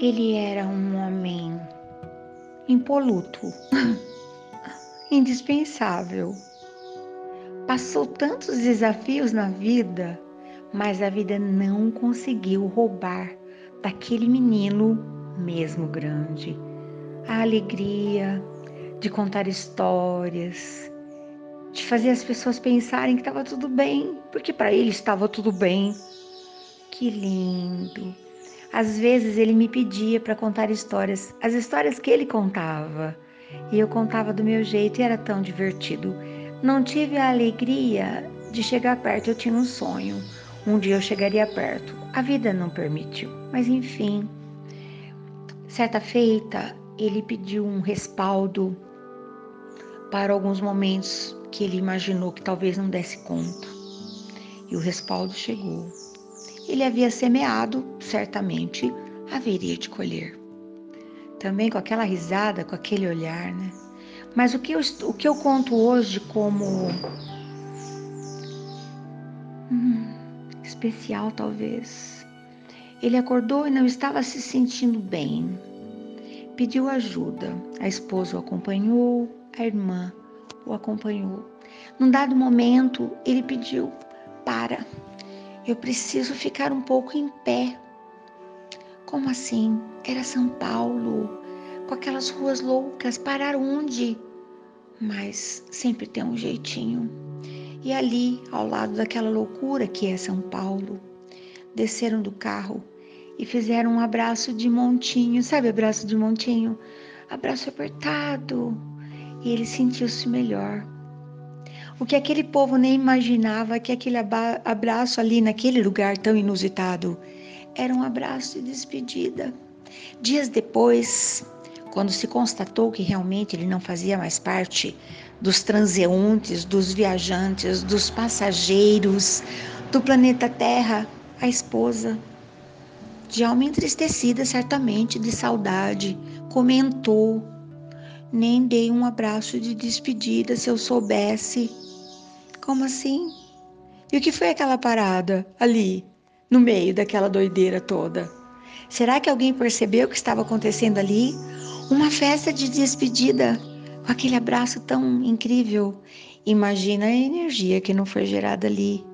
Ele era um homem impoluto, indispensável. Passou tantos desafios na vida, mas a vida não conseguiu roubar daquele menino, mesmo grande, a alegria de contar histórias, de fazer as pessoas pensarem que estava tudo bem, porque para ele estava tudo bem. Que lindo! Às vezes ele me pedia para contar histórias, as histórias que ele contava, e eu contava do meu jeito e era tão divertido. Não tive a alegria de chegar perto, eu tinha um sonho. Um dia eu chegaria perto. A vida não permitiu, mas enfim. Certa feita, ele pediu um respaldo para alguns momentos que ele imaginou que talvez não desse conta. E o respaldo chegou ele havia semeado, certamente haveria de colher. Também com aquela risada, com aquele olhar, né? Mas o que eu, o que eu conto hoje como hum, especial, talvez. Ele acordou e não estava se sentindo bem. Pediu ajuda. A esposa o acompanhou, a irmã o acompanhou. Num dado momento, ele pediu: para, eu preciso ficar um pouco em pé. Como assim? Era São Paulo, com aquelas ruas loucas, parar onde? Mas sempre tem um jeitinho. E ali, ao lado daquela loucura que é São Paulo, desceram do carro e fizeram um abraço de montinho, sabe abraço de montinho? Abraço apertado. E ele sentiu-se melhor. O que aquele povo nem imaginava que aquele abraço ali naquele lugar tão inusitado era um abraço de despedida. Dias depois, quando se constatou que realmente ele não fazia mais parte dos transeuntes, dos viajantes, dos passageiros do planeta Terra, a esposa, de alma entristecida, certamente, de saudade, comentou: Nem dei um abraço de despedida se eu soubesse como assim? E o que foi aquela parada ali, no meio daquela doideira toda? Será que alguém percebeu o que estava acontecendo ali? Uma festa de despedida, com aquele abraço tão incrível. Imagina a energia que não foi gerada ali.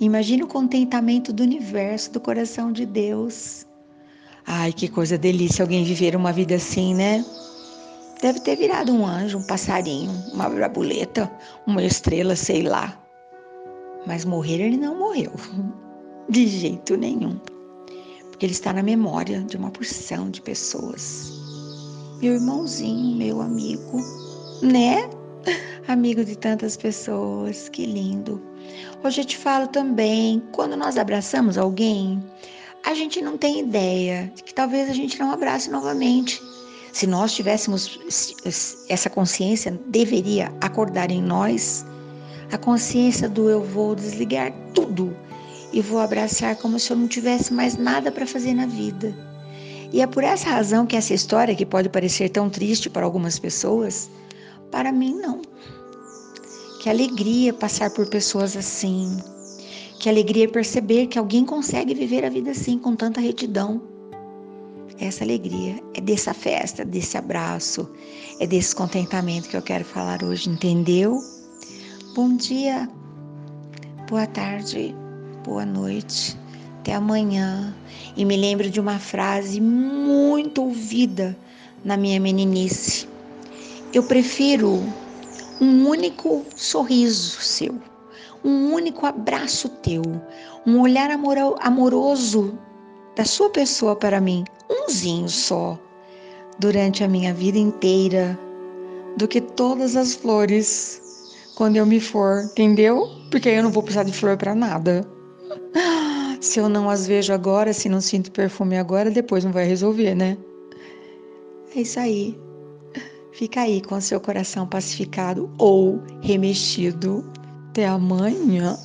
Imagina o contentamento do universo, do coração de Deus. Ai, que coisa delícia alguém viver uma vida assim, né? Deve ter virado um anjo, um passarinho, uma brabuleta, uma estrela, sei lá. Mas morrer ele não morreu. De jeito nenhum. Porque ele está na memória de uma porção de pessoas. Meu irmãozinho, meu amigo, né? Amigo de tantas pessoas, que lindo. Hoje eu te falo também, quando nós abraçamos alguém, a gente não tem ideia de que talvez a gente não abrace novamente se nós tivéssemos essa consciência, deveria acordar em nós a consciência do eu vou desligar tudo e vou abraçar como se eu não tivesse mais nada para fazer na vida. E é por essa razão que essa história, que pode parecer tão triste para algumas pessoas, para mim não. Que alegria passar por pessoas assim. Que alegria perceber que alguém consegue viver a vida assim, com tanta retidão essa alegria, é dessa festa, desse abraço, é desse contentamento que eu quero falar hoje, entendeu? Bom dia, boa tarde, boa noite, até amanhã. E me lembro de uma frase muito ouvida na minha meninice. Eu prefiro um único sorriso seu, um único abraço teu, um olhar amoroso da sua pessoa para mim, umzinho só, durante a minha vida inteira, do que todas as flores quando eu me for, entendeu? Porque aí eu não vou precisar de flor para nada. Se eu não as vejo agora, se não sinto perfume agora, depois não vai resolver, né? É isso aí. Fica aí com seu coração pacificado ou remexido. Até amanhã.